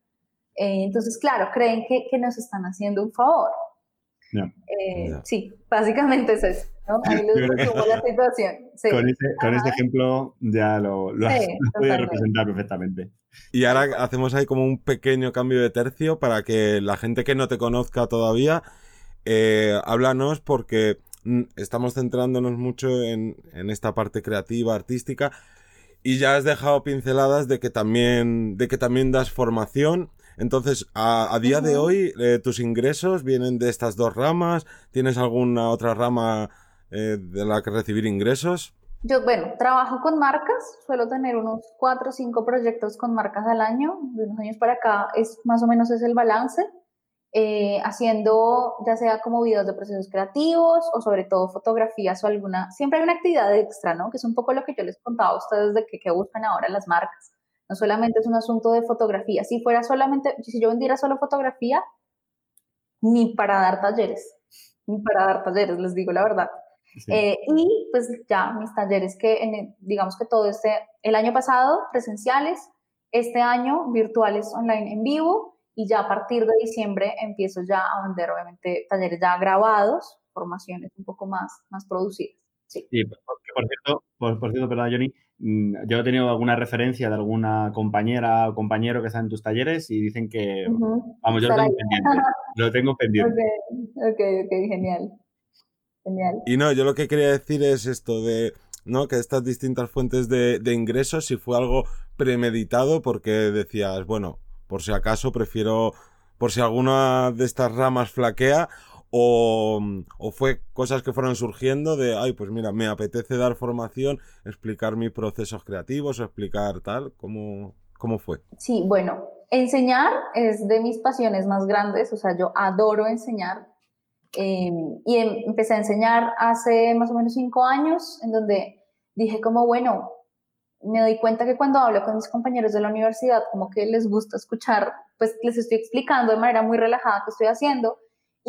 entonces, claro, creen que, que nos están haciendo un favor. Sí, básicamente es eso. Ahí la situación. Con, ese, con este ejemplo ya lo, lo, has, podido representar perfectamente. Y ahora hacemos ahí como un pequeño cambio de tercio para que la gente que no te conozca todavía, eh, háblanos porque mm, estamos centrándonos mucho en, en, esta parte creativa, artística, y ya has dejado pinceladas de que también, de que también das formación entonces, a, día de hoy, eh, ¿tus ingresos vienen de estas dos ramas? ¿Tienes alguna otra rama eh, de la que recibir ingresos? Yo, bueno, trabajo con marcas, suelo tener unos cuatro o cinco proyectos con marcas al año, de unos años para acá es más o menos es el balance, eh, haciendo ya sea como videos de procesos creativos o sobre todo fotografías o alguna, siempre hay una actividad extra, ¿no? Que es un poco lo que yo les contaba a ustedes de que, que buscan ahora las marcas. No solamente es un asunto de fotografía. Si fuera solamente, si yo vendiera solo fotografía, ni para dar talleres, ni para dar talleres, les digo la verdad. Eh, y pues ya mis talleres que, digamos que todo este, el año pasado presenciales, este año virtuales online en vivo y ya a partir de diciembre empiezo ya a vender obviamente talleres ya grabados, formaciones un poco más, más producidas. Sí, por, cierto, por, por cierto, perdón, Johnny, Mm, yo he tenido alguna referencia de alguna compañera o compañero que está en tus talleres y dicen que, vamos, yo lo tengo pendiente. Lo tengo pendiente. Ok, ok, genial. Genial. Y no, yo lo que quería decir es esto de, ¿no? Que estas distintas fuentes de, de ingresos, si fue algo premeditado, porque decías, bueno, por si acaso prefiero, por si alguna de estas ramas flaquea, o, fue cosas que fueron surgiendo de, ay, pues mira, me apetece dar formación, explicar mis procesos creativos, explicar tal, ¿cómo, cómo fue? Sí, bueno, enseñar es de mis pasiones más grandes, o sea, yo adoro enseñar. Em, y em, empecé a enseñar hace más o menos cinco años, en donde dije como, bueno, me doy cuenta que cuando hablo con mis compañeros de la universidad, como que les gusta escuchar, pues les estoy explicando de manera muy relajada qué estoy haciendo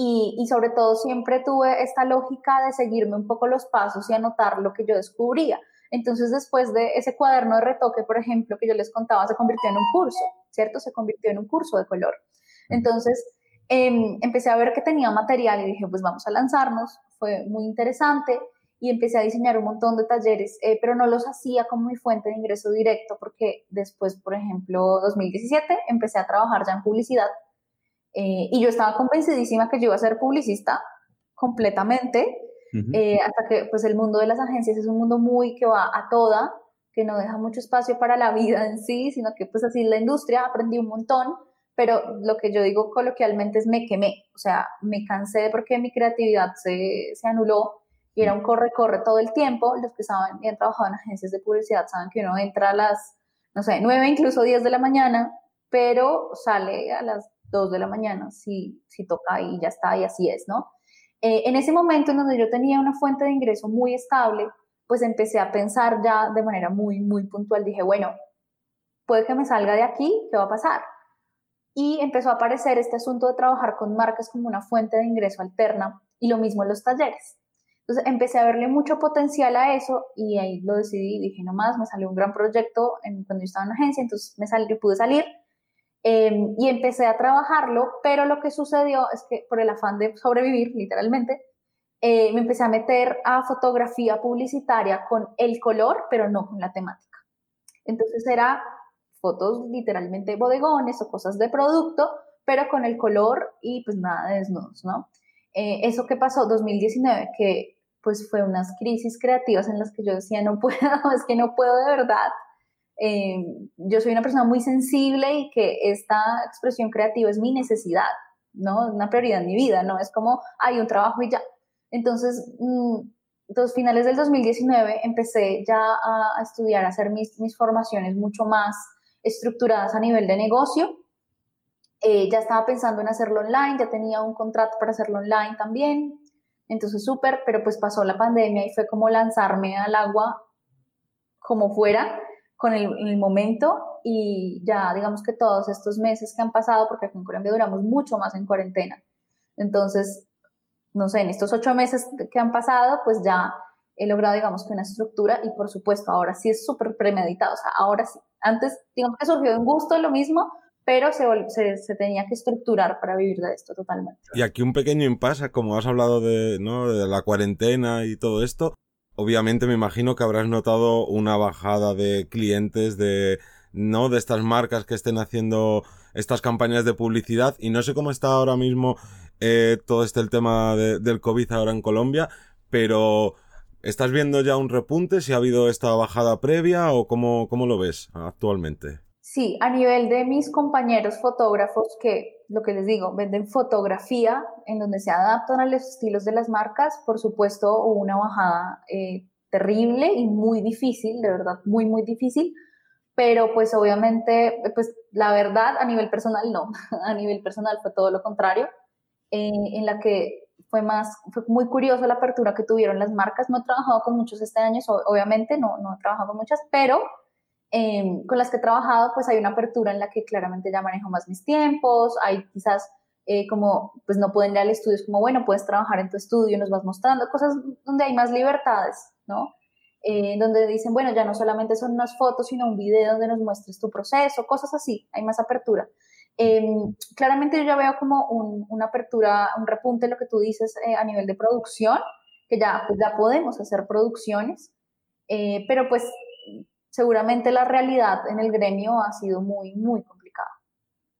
y, sobre todo siempre tuve esta lógica de seguirme un poco los pasos y anotar lo que yo descubría. Entonces, después de ese cuaderno de retoque, por ejemplo, que yo les contaba, se convirtió en un curso, ¿cierto? Se convirtió en un curso de color. Entonces, em, empecé a ver que tenía material y dije, pues vamos a lanzarnos. Fue muy interesante y empecé a diseñar un montón de talleres, eh, pero no los hacía como mi fuente de ingreso directo porque después, por ejemplo, 2017, empecé a trabajar ya en publicidad eh, y yo estaba convencidísima que yo iba a ser publicista completamente, eh, hasta que pues el mundo de las agencias es un mundo muy que va a toda, que no deja mucho espacio para la vida en sí, sino que pues así la industria aprendí un montón, pero lo que yo digo coloquialmente es me quemé, o sea, me cansé porque mi creatividad se, se anuló y era un corre-corre todo el tiempo. Los que saben y han trabajado en agencias de publicidad saben que uno entra a las, no sé, 9, incluso 10 de la mañana, pero sale a las 2 de la mañana, si, si toca y ya está, y así es, ¿no? Eh, en ese momento en donde yo tenía una fuente de ingreso muy estable, pues empecé a pensar ya de manera muy, muy puntual. Dije, bueno, puede que me salga de aquí, ¿qué va a pasar? Y empezó a aparecer este asunto de trabajar con marcas como una fuente de ingreso alterna y lo mismo en los talleres. Entonces empecé a verle mucho potencial a eso y ahí lo decidí, dije no más, me salió un gran proyecto en, cuando yo estaba en la agencia, entonces me pude salir em, y empecé a trabajarlo, pero lo que sucedió es que por el afán de sobrevivir, literalmente, eh, me empecé a meter a fotografía publicitaria con el color, pero no con la temática. Entonces era fotos literalmente bodegones o cosas de producto, pero con el color y pues nada de desnudos, ¿no? Eh, eso que pasó 2019, que pues fue unas crisis creativas en las que yo decía, no puedo, es que no puedo de verdad. Eh, yo soy una persona muy sensible y que esta expresión creativa es mi necesidad, ¿no? Una prioridad en mi vida, ¿no? Es como, hay un trabajo y ya. Entonces, mm, dos finales del 2019 empecé ya a, estudiar, a hacer mis, mis, formaciones mucho más estructuradas a nivel de negocio. Eh, ya estaba pensando en hacerlo online, ya tenía un contrato para hacerlo online también. Entonces, súper, pero pues pasó la pandemia y fue como lanzarme al agua como fuera con el, momento y ya digamos que todos estos meses que han pasado, porque aquí en Colombia duramos mucho más en cuarentena. Entonces, no sé, en estos ocho meses que han pasado, pues ya he logrado, digamos, que una estructura y por supuesto, ahora sí es súper premeditado, o sea, ahora sí. Antes, digamos que surgió un gusto lo mismo, pero se, se, tenía que estructurar para vivir de esto totalmente. Y aquí un pequeño impasse, como has hablado de, ¿no? de la cuarentena y todo esto, obviamente me imagino que habrás notado una bajada de clientes de, ¿no? de estas marcas que estén haciendo estas campañas de publicidad y no sé cómo está ahora mismo eh, todo este el tema del COVID ahora en Colombia, pero ¿estás viendo ya un repunte? ¿Si ha habido esta bajada previa o cómo, cómo lo ves actualmente? Sí, a nivel de mis compañeros fotógrafos que, lo que les digo, venden fotografía en donde se adaptan a los estilos de las marcas, por supuesto hubo una bajada eh, terrible y muy difícil, de verdad, muy, muy difícil, pero pues obviamente, pues la verdad a nivel personal no, a nivel personal fue todo lo contrario, eh, en la que fue más, fue muy curioso la apertura que tuvieron las marcas, no he trabajado con muchos este año, obviamente no, no he trabajado con muchas, pero Em, con las que he trabajado, pues hay una apertura en la que claramente ya manejo más mis tiempos, hay quizás eh, como, pues no pueden ir al estudio, es como, bueno, puedes trabajar en tu estudio, nos vas mostrando cosas donde hay más libertades, ¿no? Eh, donde dicen, bueno, ya no solamente son unas fotos, sino un video donde nos muestres tu proceso, cosas así, hay más apertura. Em, claramente yo ya veo como una apertura, un repunte, lo que tú dices eh, a nivel de producción, que ya, pues ya podemos hacer producciones, pero pues seguramente la realidad en el gremio ha sido muy, muy complicada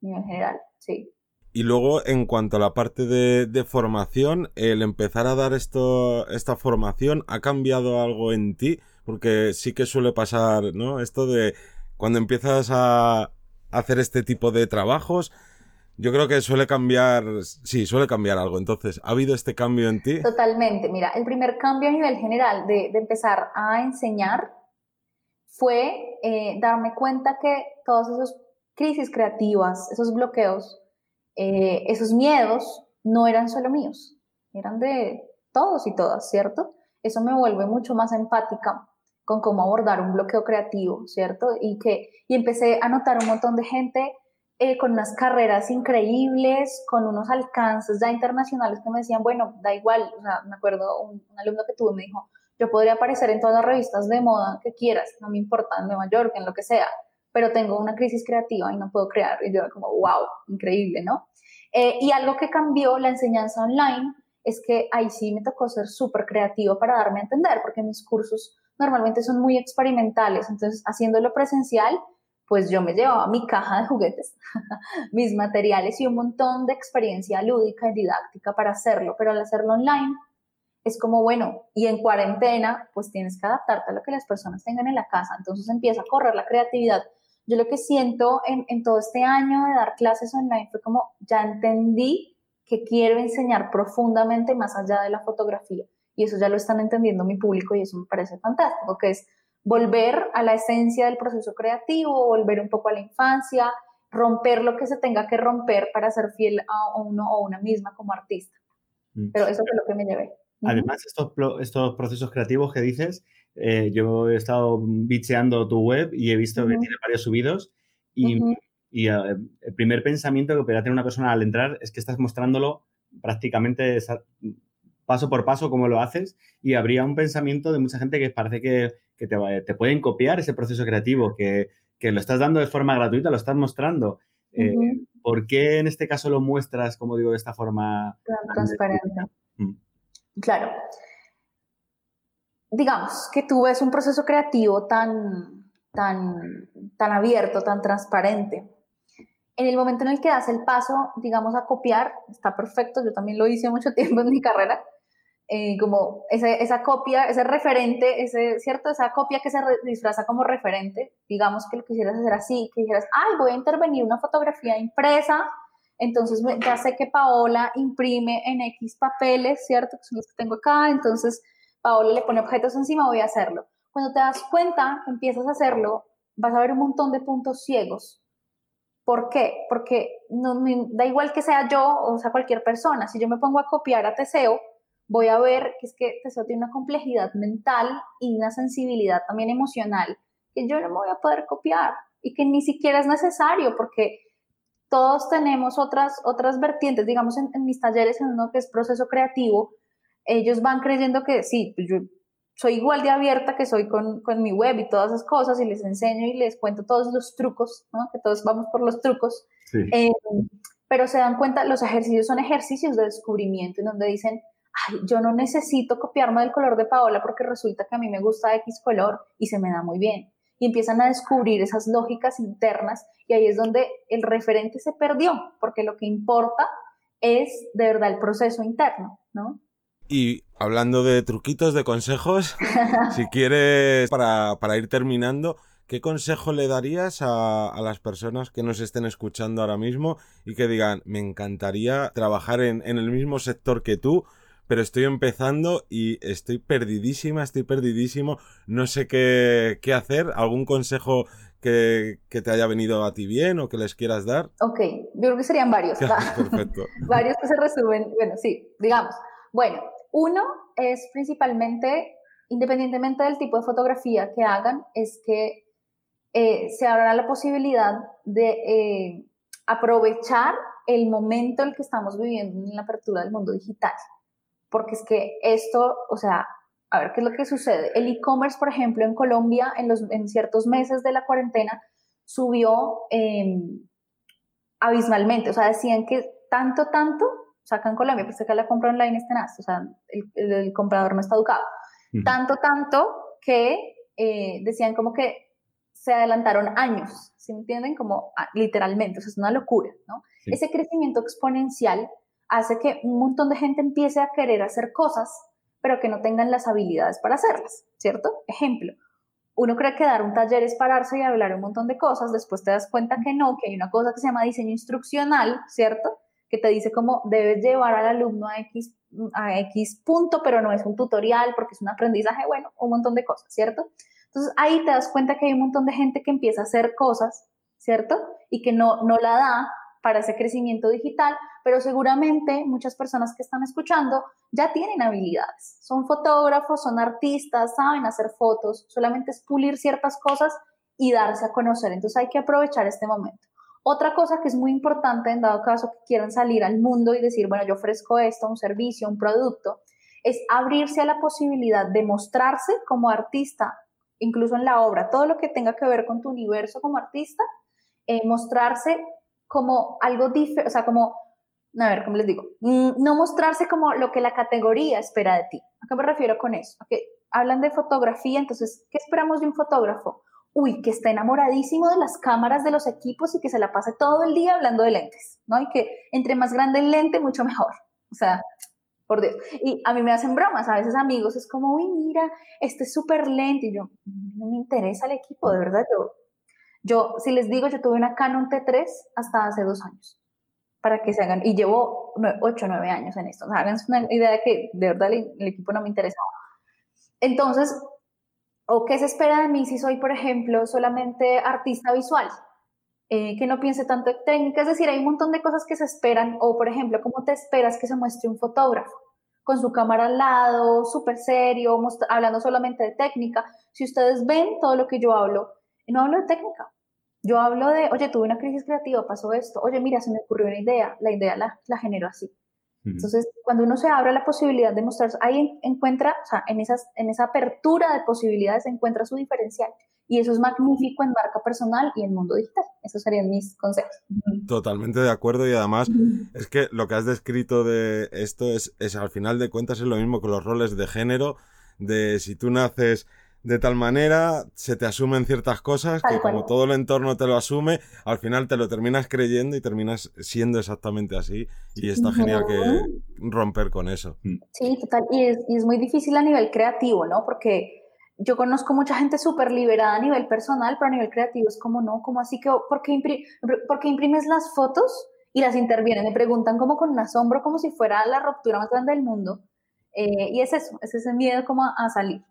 a nivel general, sí. Y luego, en cuanto a la parte de, formación, el empezar a dar esto, esta formación, ¿ha cambiado algo en ti? Porque sí que suele pasar, ¿no? Esto de cuando empiezas a hacer este tipo de trabajos, yo creo que suele cambiar, sí, suele cambiar algo. Entonces, ¿ha habido este cambio en ti? Totalmente. Mira, el primer cambio a nivel general de, de empezar a enseñar fue eh, darme cuenta que todas esas crisis creativas, esos bloqueos, eh, esos miedos, no eran solo míos, eran de todos y todas, ¿cierto? Eso me vuelve mucho más empática con cómo abordar un bloqueo creativo, ¿cierto? Y que y empecé a notar un montón de gente eh, con unas carreras increíbles, con unos alcances ya internacionales que me decían, bueno, da igual, o sea, me acuerdo un, un alumno que tuve me dijo, yo podría aparecer en todas las revistas de moda que quieras, no me importa, en Nueva York, en lo que sea, pero tengo una crisis creativa y no puedo crear. Y yo como, wow, increíble, ¿no? Eh, y algo que cambió la enseñanza online es que ahí sí me tocó ser súper creativo para darme a entender, porque mis cursos normalmente son muy experimentales, entonces haciéndolo presencial, pues yo me llevaba mi caja de juguetes, mis materiales y un montón de experiencia lúdica y didáctica para hacerlo, pero al hacerlo online es como, bueno, y en cuarentena, pues tienes que adaptarte a lo que las personas tengan en la casa, entonces empieza a correr la creatividad. Yo lo que siento en, en todo este año de dar clases online fue como, ya entendí que quiero enseñar profundamente más allá de la fotografía. Y eso ya lo están entendiendo mi público y eso me parece fantástico, que es volver a la esencia del proceso creativo, volver un poco a la infancia, romper lo que se tenga que romper para ser fiel a uno o una misma como artista. Mm. Pero eso fue lo que me llevé. Además, estos, estos procesos creativos que dices, eh, yo he estado bicheando tu web y he visto que tiene varios subidos y, y eh, el primer pensamiento que puede tener una persona al entrar es que estás mostrándolo prácticamente paso por paso cómo lo haces y habría un pensamiento de mucha gente que parece que, te, pueden copiar ese proceso creativo, que, lo estás dando de forma gratuita, lo estás mostrando. Eh, ¿Por qué en este caso lo muestras, como digo, de esta forma transparente? Mm. Claro. Digamos que tú ves un proceso creativo tan, tan, tan abierto, tan transparente. En el momento en el que das el paso, digamos, a copiar, está perfecto, yo también lo hice mucho tiempo en mi carrera, eh, como esa copia, ese referente, ese, ¿cierto? Esa copia que se disfraza como referente, digamos que lo quisieras hacer así, que dijeras, ay, voy a intervenir una fotografía impresa, entonces ya sé que Paola imprime en X papeles, ¿cierto? Que son los que tengo acá, entonces Paola le pone objetos encima, voy a hacerlo. Cuando te das cuenta empiezas a hacerlo, vas a ver un montón de puntos ciegos. ¿Por qué? Porque no, da igual que sea yo o sea cualquier persona. Si yo me pongo a copiar a Teseo, voy a ver que es que Teseo tiene una complejidad mental y una sensibilidad también emocional que yo no me voy a poder copiar y que ni siquiera es necesario porque todos tenemos otras, otras vertientes, digamos en, mis talleres, en uno que es proceso creativo, ellos van creyendo que sí, pues yo soy igual de abierta que soy con, con, mi web y todas esas cosas y les enseño y les cuento todos los trucos, ¿no? que todos vamos por los trucos, eh, pero se dan cuenta, los ejercicios son ejercicios de descubrimiento en donde dicen, ay, yo no necesito copiarme del color de Paola porque resulta que a mí me gusta X color y se me da muy bien. Y empiezan a descubrir esas lógicas internas y ahí es donde el referente se perdió, porque lo que importa es de verdad el proceso interno, ¿no? Y hablando de truquitos, de consejos, si quieres, para, ir terminando, ¿qué consejo le darías a, las personas que nos estén escuchando ahora mismo y que digan, me encantaría trabajar en, en el mismo sector que tú, pero estoy empezando y estoy perdidísima, estoy perdidísimo, no sé qué, qué hacer? ¿Algún consejo que, que, te haya venido a ti bien o que les quieras dar? Ok, yo creo que serían varios. Perfecto. varios que se resumen, bueno, sí, digamos. Bueno, uno es principalmente, independientemente del tipo de fotografía que hagan, es que eh, se abra la posibilidad de eh, aprovechar el momento en el que estamos viviendo en la apertura del mundo digital. Porque es que esto, o sea, a ver qué es lo que sucede. El e-commerce, por ejemplo, en Colombia, en, los, en ciertos meses de la cuarentena, subió em, abismalmente. O sea, decían que tanto, tanto sacan Colombia, pues que la compra online es tenaz, o sea, el, comprador no está educado. Tanto, tanto que eh, decían como que se adelantaron años, ¿se entienden? Como ah, literalmente, o sea, es una locura, ¿no? Ese crecimiento exponencial hace que un montón de gente empiece a querer hacer cosas, pero que no tengan las habilidades para hacerlas, ¿cierto? Ejemplo, uno cree que dar un taller es pararse y hablar un montón de cosas, después te das cuenta que no, que hay una cosa que se llama diseño instruccional, ¿cierto? que te dice cómo debes llevar al alumno a X, a X punto, pero no es un tutorial porque es un aprendizaje, bueno, un montón de cosas, ¿cierto? Entonces ahí te das cuenta que hay un montón de gente que empieza a hacer cosas, ¿cierto? Y que no, no la da para ese crecimiento digital, pero seguramente muchas personas que están escuchando ya tienen habilidades. Son fotógrafos, son artistas, saben hacer fotos, solamente es pulir ciertas cosas y darse a conocer. Entonces hay que aprovechar este momento. Otra cosa que es muy importante en dado caso que quieran salir al mundo y decir, bueno, yo ofrezco esto, un servicio, un producto, es abrirse a la posibilidad de mostrarse como artista, incluso en la obra, todo lo que tenga que ver con tu universo como artista, eh, mostrarse como algo diferente, o sea, como, a ver, ¿cómo les digo? Mm, no mostrarse como lo que la categoría espera de ti. ¿A qué me refiero con eso? que hablan de fotografía, entonces, ¿qué esperamos de un fotógrafo? uy, que está enamoradísimo de las cámaras de los equipos y que se la pase todo el día hablando de lentes, ¿no? Y que entre más grande el lente, mucho mejor. O sea, por Dios. Y a mí me hacen bromas, a veces amigos, es como, uy, mira, este es súper lente. Y yo, no me interesa el equipo, de verdad. Yo, yo, si les digo, yo tuve una Canon T3 hasta hace dos años, para que se hagan, y llevo ocho o nueve años en esto. O sea, háganse una idea de que de verdad el, el equipo no me interesaba. Entonces, ¿O qué se espera de mí si soy, por ejemplo, solamente artista visual? Eh, que no piense tanto en técnica, es decir, hay un montón de cosas que se esperan, o por ejemplo, ¿cómo te esperas que se muestre un fotógrafo? Con su cámara al lado, súper serio, hablando solamente de técnica. Si ustedes ven todo lo que yo hablo, no hablo de técnica, yo hablo de, oye, tuve una crisis creativa, pasó esto, oye, mira, se me ocurrió una idea, la idea la, la genero así. Entonces, cuando uno se abre la posibilidad de mostrarse, ahí encuentra, o sea, en, esas, en esa apertura de posibilidades encuentra su diferencial. Y eso es magnífico en marca personal y en mundo digital. Esos serían mis consejos. Totalmente de acuerdo y además es que lo que has descrito de esto es, es al final de cuentas es lo mismo que los roles de género, de si tú naces de tal manera, se te asumen ciertas cosas que como todo el entorno te lo asume, al final te lo terminas creyendo y terminas siendo exactamente así. Y está genial que romper con eso. Mm. Sí, total. Y es, y es muy difícil a nivel creativo, ¿no? Porque yo conozco mucha gente súper liberada a nivel personal, pero a nivel creativo es como, no, como así que, ¿por qué, imprimes las fotos y las intervienen? Me preguntan como con un asombro, como si fuera la ruptura más grande del mundo. Eh, y es eso, es ese miedo como a, salir.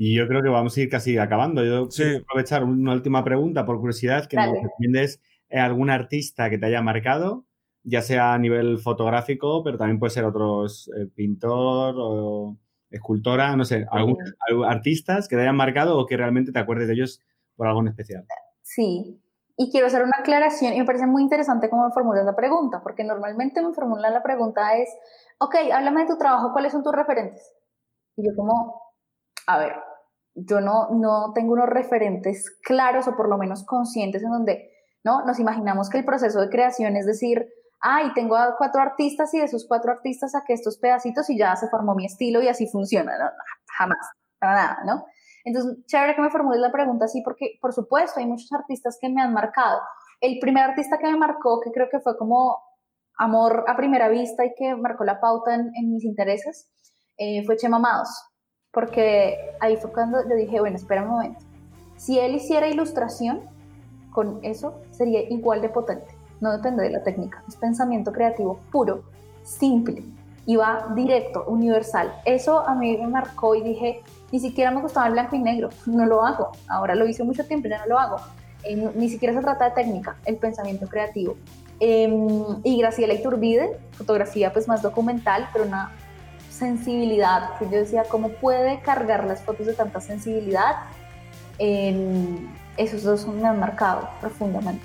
Y yo creo que vamos a ir casi acabando. Yo quiero aprovechar una última pregunta por curiosidad, que nos recomiendes algún artista que te haya marcado, ya sea a nivel fotográfico, pero también puede ser otros eh, pintor o escultora, no sé, algún, artistas que te hayan marcado o que realmente te acuerdes de ellos por algo en especial. Sí, y quiero hacer una aclaración y me parece muy interesante cómo me formulas la pregunta, porque normalmente me formulan la pregunta es, ok, háblame de tu trabajo, ¿cuáles son tus referentes? Y yo como, a ver, yo no, no tengo unos referentes claros o por lo menos conscientes en donde ¿no? nos imaginamos que el proceso de creación es decir, ay, tengo a cuatro artistas y de esos cuatro artistas saqué estos pedacitos y ya se formó mi estilo y así funciona, jamás, nada, ¿no? Entonces, chévere que me formules la pregunta así porque, por supuesto, hay muchos artistas que me han marcado. El primer artista que me marcó, que creo que fue como amor a primera vista y que marcó la pauta en, mis intereses, eh, fue Chema Amados porque ahí fue cuando yo dije, bueno, espera un momento, si él hiciera ilustración, con eso sería igual de potente, no depende de la técnica, es pensamiento creativo puro, simple, y va directo, universal. Eso a mí me marcó y dije, ni siquiera me gustaba el blanco y negro, no lo hago, ahora lo hice mucho tiempo, ya no lo hago. Eh, ni siquiera se trata de técnica, el pensamiento creativo. Em, y Graciela Iturbide, fotografía pues más documental, pero una sensibilidad, que yo decía, ¿cómo puede cargar las fotos de tanta sensibilidad? esos dos me han marcado profundamente.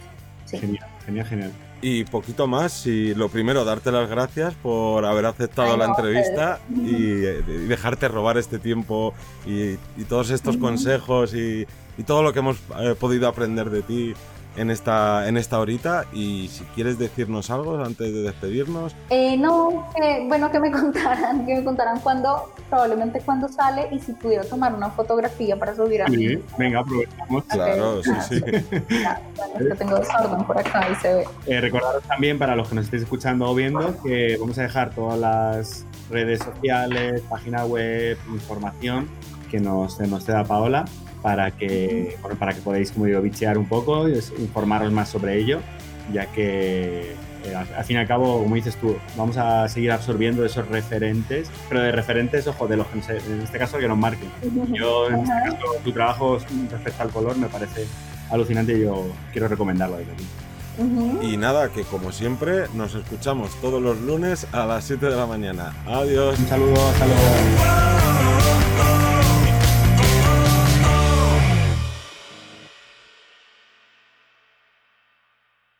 Genial, genial, genial. Y poquito más, y lo primero, darte las gracias por haber aceptado la entrevista y, dejarte robar este tiempo y, todos estos consejos y, todo lo que hemos eh, podido aprender de ti en esta, en esta horita y si quieres decirnos algo antes de despedirnos. Eh, no, bueno que me contaran, que me contaran cuándo, probablemente cuándo sale y si pudiera tomar una fotografía para subir a sí, venga, aprovechamos. Claro, sí, sí. bueno, que tengo desorden por acá y se ve. Eh, recordaros también para los que nos estéis escuchando o viendo que vamos a dejar todas las redes sociales, página web, información que nos, nos da Paola para que, para que podáis, como digo, bichear un poco y informaros más sobre ello, ya que eh, al, fin y al cabo, como dices tú, vamos a seguir absorbiendo esos referentes, pero de referentes, ojo, de los que en este caso que nos marquen. Yo, en este caso, tu trabajo respecto al color me parece alucinante y yo quiero recomendarlo desde aquí. Y nada, que como siempre, nos escuchamos todos los lunes a las 7 de la mañana. Adiós. Un saludo, hasta luego.